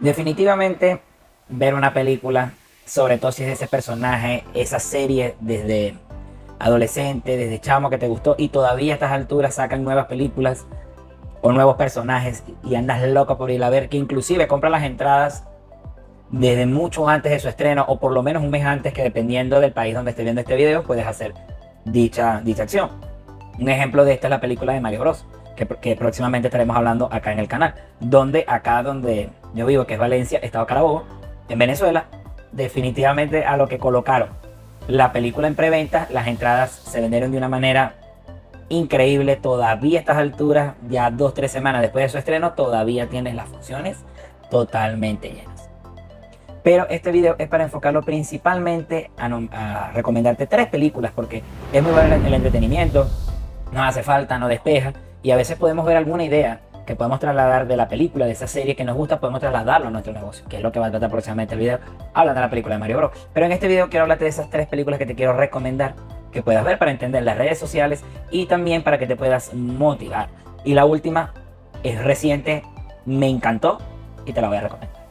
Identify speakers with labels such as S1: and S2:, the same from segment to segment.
S1: Definitivamente ver una película, sobre todo si es ese personaje, esa serie desde adolescente, desde chamo que te gustó y todavía a estas alturas sacan nuevas películas o nuevos personajes y andas loco por ir a ver, que inclusive compra las entradas desde mucho antes de su estreno o por lo menos un mes antes que dependiendo del país donde estés viendo este video puedes hacer dicha, dicha acción. Un ejemplo de esto es la película de Mario Bros. Que, próximamente estaremos hablando acá en el canal. Donde acá donde yo vivo, que es Valencia, Estado Carabobo, en Venezuela, definitivamente a lo que colocaron la película en preventa, las entradas se vendieron de una manera increíble. Todavía a estas alturas, ya dos, tres semanas después de su estreno, todavía tienes las funciones totalmente llenas. Pero este video es para enfocarlo principalmente a, recomendarte tres películas porque es muy bueno el entretenimiento, no hace falta, no despeja y a veces podemos ver alguna idea que podemos trasladar de la película, de esa serie que nos gusta, podemos trasladarlo a nuestro negocio, que es lo que va a tratar próximamente el video, hablando de la película de Mario Bros. Pero en este video quiero hablarte de esas tres películas que te quiero recomendar, que puedas ver para entender las redes sociales y también para que te puedas motivar. Y la última es reciente, me encantó y te la voy a recomendar.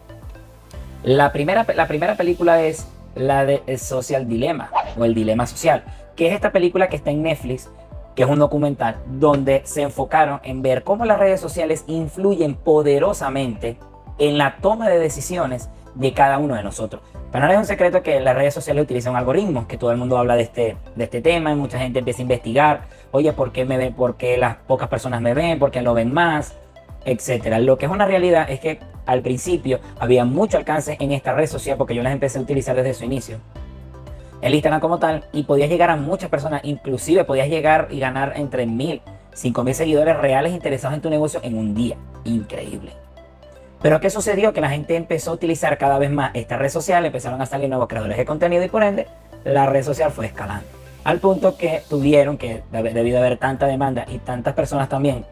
S1: La primera, la primera película es la de Social Dilemma o El Dilema Social, que es esta película que está en Netflix que es un documental donde se enfocaron en ver cómo las redes sociales influyen poderosamente en la toma de decisiones de cada uno de nosotros. Pero no es un secreto que las redes sociales utilizan algoritmos, que todo el mundo habla de este, de este tema y mucha gente empieza a investigar, oye, ¿por qué me ven? ¿Por qué las pocas personas me ven? ¿Por qué lo ven más? Etcétera. Lo que es una realidad es que al principio había mucho alcance en esta red social porque yo las empecé a utilizar desde su inicio el Instagram como tal y podías llegar a muchas personas, inclusive podías llegar y ganar entre mil, cinco mil seguidores reales interesados en tu negocio en un día. Increíble. Pero ¿qué sucedió? Que la gente empezó a utilizar cada vez más esta red social, empezaron a salir nuevos creadores de contenido y por ende la red social fue escalando. Al punto que tuvieron que, debido a haber tanta demanda y tantas personas también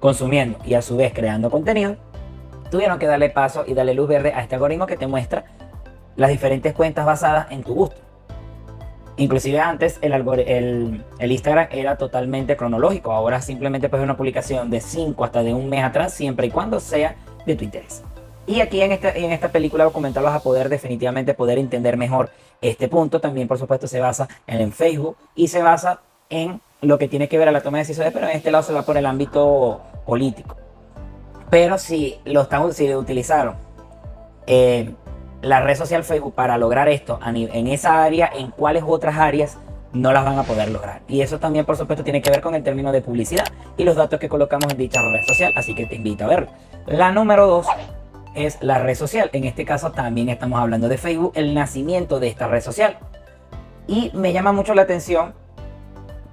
S1: consumiendo y a su vez creando contenido, tuvieron que darle paso y darle luz verde a este algoritmo que te muestra las diferentes cuentas basadas en tu gusto. Inclusive antes el, Instagram era totalmente cronológico, ahora simplemente puedes una publicación de 5 hasta de un mes atrás, siempre y cuando sea de tu interés. Y aquí en, este, en esta película documental vas a poder definitivamente poder entender mejor este punto. También por supuesto se basa en, en Facebook y se basa en lo que tiene que ver a la toma de decisiones, pero en este lado se va por el ámbito político. Pero si lo, están, si lo utilizaron eh, la red social Facebook para lograr esto en esa área, en cuáles otras áreas no las van a poder lograr. Y eso también, por supuesto, tiene que ver con el término de publicidad y los datos que colocamos en dicha red social, así que te invito a verlo. La número dos es la red social. En este caso también estamos hablando de Facebook, el nacimiento de esta red social. Y me llama mucho la atención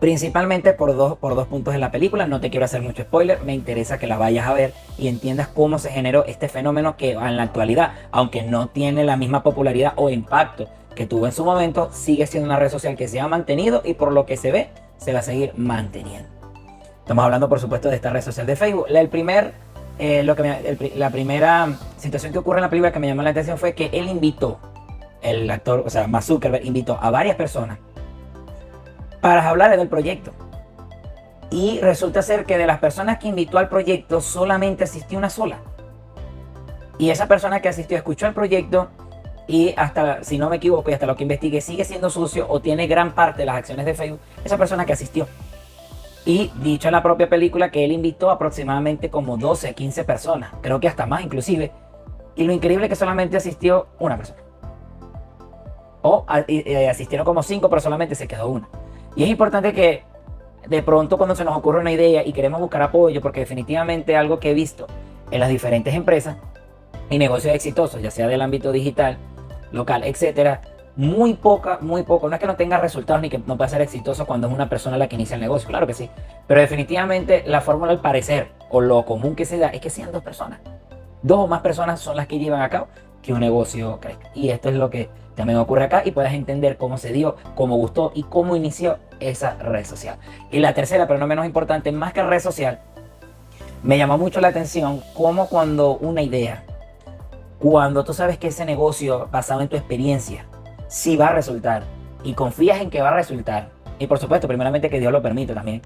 S1: Principalmente por dos, por dos puntos en la película, no te quiero hacer mucho spoiler, me interesa que la vayas a ver y entiendas cómo se generó este fenómeno que en la actualidad, aunque no tiene la misma popularidad o impacto que tuvo en su momento, sigue siendo una red social que se ha mantenido y por lo que se ve, se va a seguir manteniendo. Estamos hablando, por supuesto, de esta red social de Facebook. Eh, lo que la primera situación que ocurre en la película que me llamó la atención fue que él invitó, el actor, o sea, Zuckerberg invitó a varias personas para hablar del proyecto. Y resulta ser que de las personas que invitó al proyecto solamente asistió una sola. Y esa persona que asistió escuchó el proyecto y hasta, si no me equivoco, y hasta lo que investigué, sigue siendo sucio o tiene gran parte de las acciones de Facebook, esa persona que asistió. Y dicho en la propia película que él invitó aproximadamente como 12, 15 personas, creo que hasta más inclusive. Y lo increíble es que solamente asistió una persona. O asistieron como 5, pero solamente se quedó una. Y es importante que de pronto cuando se nos ocurre una idea y queremos buscar apoyo, porque definitivamente algo que he visto en las diferentes empresas y negocios exitosos, ya sea del ámbito digital, local, etcétera, muy poca, muy poco. No es que no tenga resultados ni que no pueda ser exitoso cuando es una persona la que inicia el negocio, claro que sí. Pero definitivamente la fórmula al parecer o lo común que se da es que sean dos personas. Dos o más personas son las que llevan a cabo que un negocio crezca. Y esto es lo que también ocurre acá y puedes entender cómo se dio, cómo gustó y cómo inició esa red social. Y la tercera, pero no menos importante, más que red social, me llamó mucho la atención cómo cuando una idea, cuando tú sabes que ese negocio basado en tu experiencia, sí va a resultar y confías en que va a resultar, y por supuesto, primeramente que Dios lo permite también,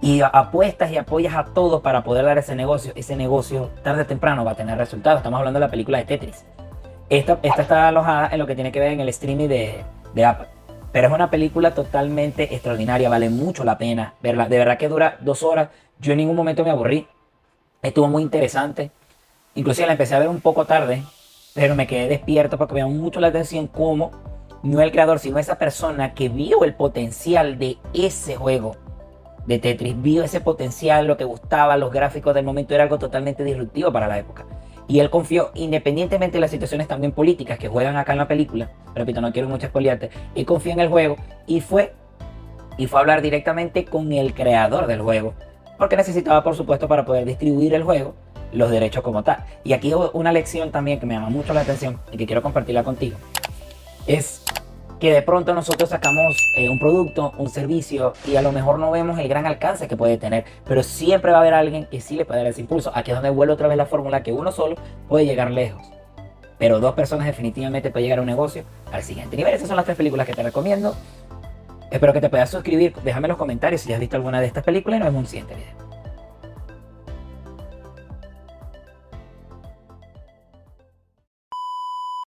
S1: y apuestas y apoyas a todos para poder dar ese negocio, ese negocio tarde o temprano va a tener resultados. Estamos hablando de la película de Tetris. Esta, esta está alojada en lo que tiene que ver en el streaming de, de Apple. Pero es una película totalmente extraordinaria, vale mucho la pena verla. De verdad que dura dos horas. Yo en ningún momento me aburrí. Estuvo muy interesante. Inclusive la empecé a ver un poco tarde, pero me quedé despierto porque me llamó mucho la atención cómo no el creador, sino esa persona que vio el potencial de ese juego de Tetris, vio ese potencial, lo que gustaba, los gráficos del momento, era algo totalmente disruptivo para la época. Y él confió, independientemente de las situaciones también políticas que juegan acá en la película, repito, no quiero mucho espoliarte, él confió en el juego y fue, y fue a hablar directamente con el creador del juego, porque necesitaba, por supuesto, para poder distribuir el juego, los derechos como tal. Y aquí una lección también que me llama mucho la atención y que quiero compartirla contigo, es que de pronto nosotros sacamos eh, un producto, un servicio y a lo mejor no vemos el gran alcance que puede tener, pero siempre va a haber alguien que sí le puede dar ese impulso. Aquí es donde vuelve otra vez la fórmula que uno solo puede llegar lejos, pero dos personas definitivamente puede llegar a un negocio al siguiente nivel. Esas son las tres películas que te recomiendo. Espero que te puedas suscribir, déjame en los comentarios si has visto alguna de estas películas y nos vemos en un siguiente video.